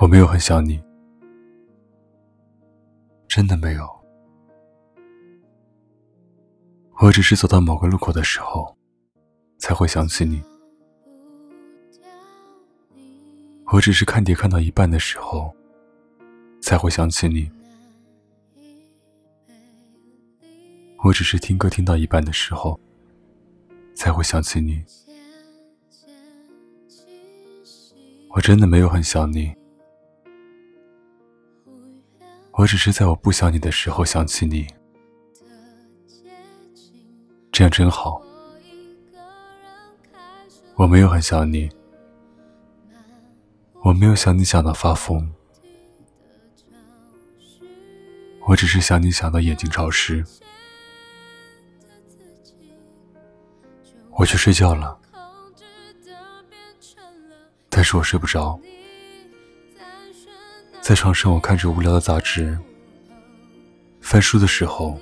我没有很想你，真的没有。我只是走到某个路口的时候，才会想起你。我只是看碟看到一半的时候，才会想起你。我只是听歌听到一半的时候，才会想起你。我真的没有很想你，我只是在我不想你的时候想起你，这样真好。我没有很想你，我没有想你想到发疯，我只是想你想到眼睛潮湿。我去睡觉了，但是我睡不着。在床上，我看着无聊的杂志，翻书的时候，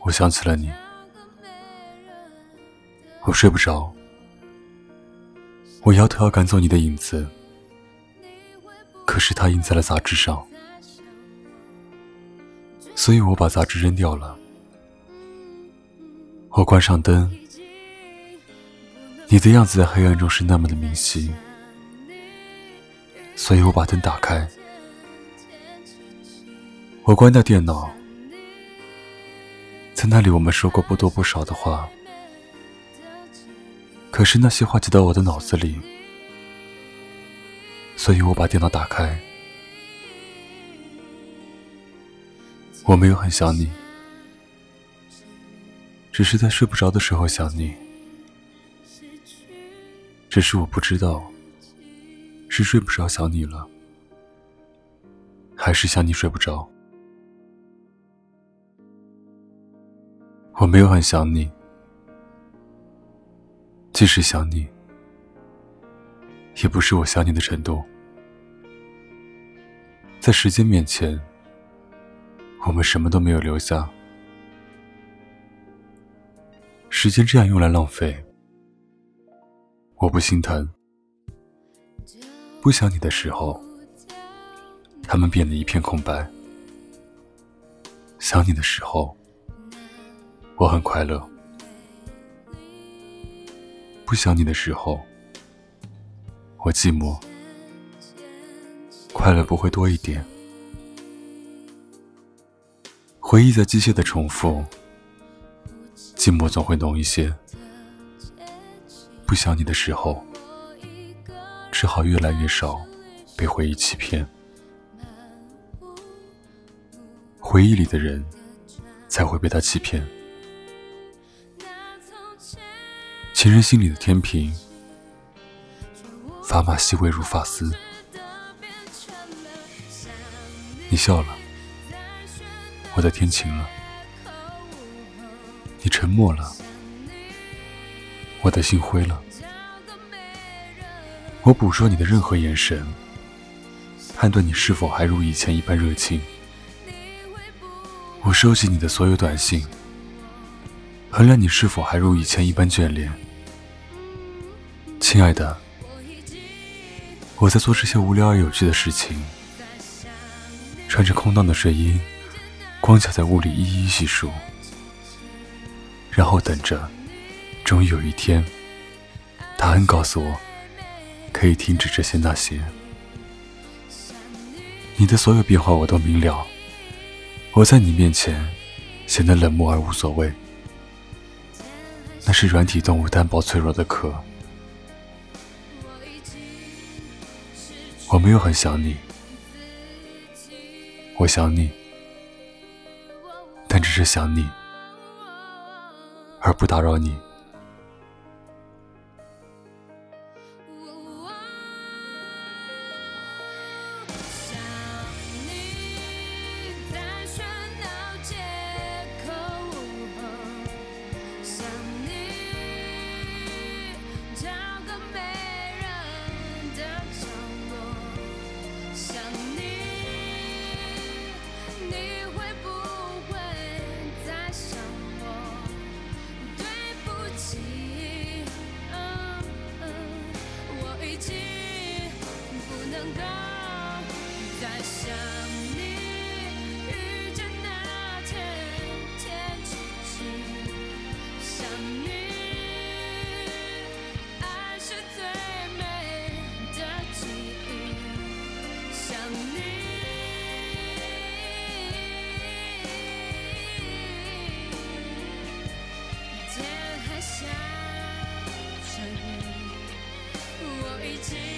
我想起了你。我睡不着，我摇头要赶走你的影子，可是它印在了杂志上，所以我把杂志扔掉了。我关上灯。你的样子在黑暗中是那么的明晰，所以我把灯打开。我关掉电脑，在那里我们说过不多不少的话，可是那些话记到我的脑子里，所以我把电脑打开。我没有很想你，只是在睡不着的时候想你。只是我不知道，是睡不着想你了，还是想你睡不着。我没有很想你，即使想你，也不是我想你的程度。在时间面前，我们什么都没有留下，时间这样用来浪费。我不心疼，不想你的时候，他们变得一片空白；想你的时候，我很快乐。不想你的时候，我寂寞，快乐不会多一点。回忆在机械的重复，寂寞总会浓一些。不想你的时候，只好越来越少被回忆欺骗。回忆里的人，才会被他欺骗。情人心里的天平，砝码细微如发丝。你笑了，我的天晴了。你沉默了。我的心灰了，我捕捉你的任何眼神，判断你是否还如以前一般热情。我收集你的所有短信，衡量你是否还如以前一般眷恋。亲爱的，我在做这些无聊而有趣的事情，穿着空荡的睡衣，光脚在屋里一一细数，然后等着。终于有一天，答案告诉我，可以停止这些那些。你的所有变化我都明了，我在你面前显得冷漠而无所谓。那是软体动物单薄脆弱的壳。我没有很想你，我想你，但只是想你，而不打扰你。够再想你。遇见那天，天气晴，想你，爱是最美的记忆，想你。天还下着雨，我已经。